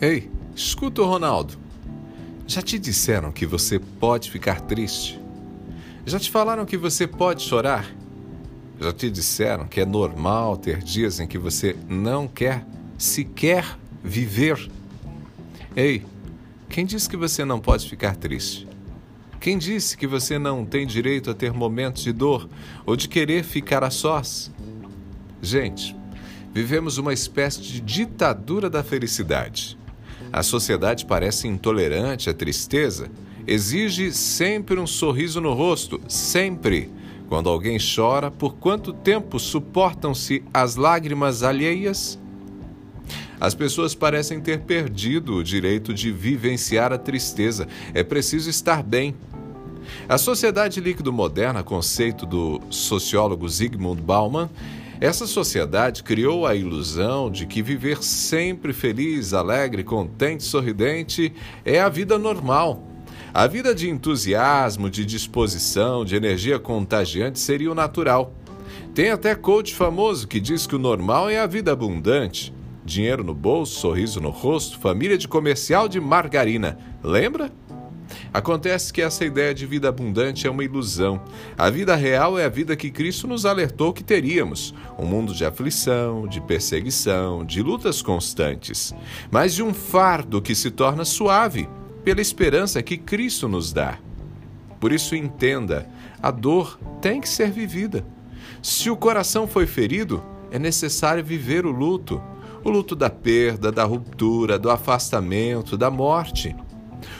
Ei, escuta o Ronaldo. Já te disseram que você pode ficar triste? Já te falaram que você pode chorar? Já te disseram que é normal ter dias em que você não quer sequer viver? Ei, quem disse que você não pode ficar triste? Quem disse que você não tem direito a ter momentos de dor ou de querer ficar a sós? Gente, vivemos uma espécie de ditadura da felicidade. A sociedade parece intolerante à tristeza, exige sempre um sorriso no rosto, sempre. Quando alguém chora, por quanto tempo suportam-se as lágrimas alheias? As pessoas parecem ter perdido o direito de vivenciar a tristeza. É preciso estar bem. A sociedade líquido moderna, conceito do sociólogo Zygmunt Bauman, essa sociedade criou a ilusão de que viver sempre feliz, alegre, contente, sorridente é a vida normal. A vida de entusiasmo, de disposição, de energia contagiante seria o natural. Tem até coach famoso que diz que o normal é a vida abundante. Dinheiro no bolso, sorriso no rosto, família de comercial de margarina. Lembra? Acontece que essa ideia de vida abundante é uma ilusão. A vida real é a vida que Cristo nos alertou que teríamos: um mundo de aflição, de perseguição, de lutas constantes, mas de um fardo que se torna suave pela esperança que Cristo nos dá. Por isso, entenda: a dor tem que ser vivida. Se o coração foi ferido, é necessário viver o luto o luto da perda, da ruptura, do afastamento, da morte.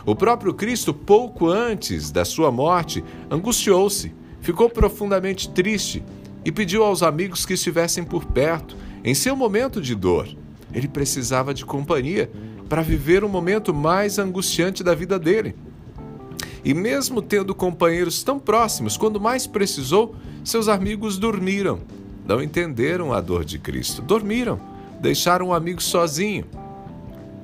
O próprio Cristo, pouco antes da sua morte, angustiou-se, ficou profundamente triste e pediu aos amigos que estivessem por perto em seu momento de dor. Ele precisava de companhia para viver o momento mais angustiante da vida dele. E mesmo tendo companheiros tão próximos, quando mais precisou, seus amigos dormiram. Não entenderam a dor de Cristo, dormiram, deixaram o amigo sozinho.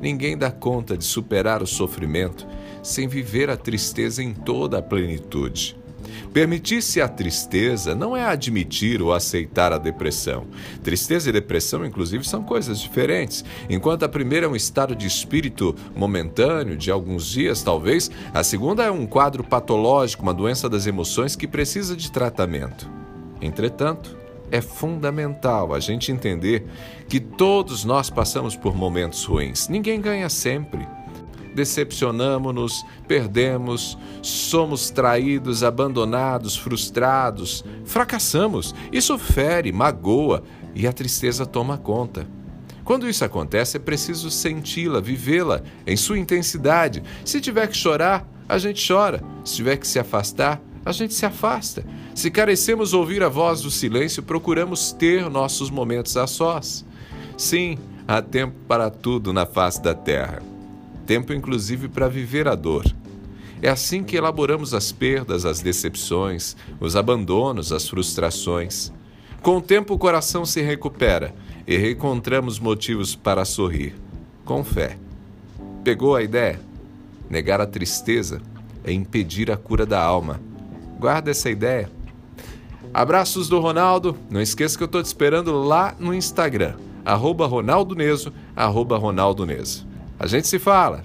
Ninguém dá conta de superar o sofrimento sem viver a tristeza em toda a plenitude. Permitir-se a tristeza não é admitir ou aceitar a depressão. Tristeza e depressão, inclusive, são coisas diferentes. Enquanto a primeira é um estado de espírito momentâneo, de alguns dias talvez, a segunda é um quadro patológico, uma doença das emoções que precisa de tratamento. Entretanto, é fundamental a gente entender que todos nós passamos por momentos ruins. Ninguém ganha sempre. Decepcionamos-nos, perdemos, somos traídos, abandonados, frustrados, fracassamos. Isso fere, magoa e a tristeza toma conta. Quando isso acontece, é preciso senti-la, vivê-la em sua intensidade. Se tiver que chorar, a gente chora. Se tiver que se afastar, a gente se afasta. Se carecemos ouvir a voz do silêncio, procuramos ter nossos momentos a sós. Sim, há tempo para tudo na face da terra. Tempo inclusive para viver a dor. É assim que elaboramos as perdas, as decepções, os abandonos, as frustrações. Com o tempo, o coração se recupera e reencontramos motivos para sorrir, com fé. Pegou a ideia? Negar a tristeza é impedir a cura da alma Guarda essa ideia. Abraços do Ronaldo. Não esqueça que eu estou te esperando lá no Instagram. Arroba Ronaldo Neso, arroba Ronaldo Neso. A gente se fala.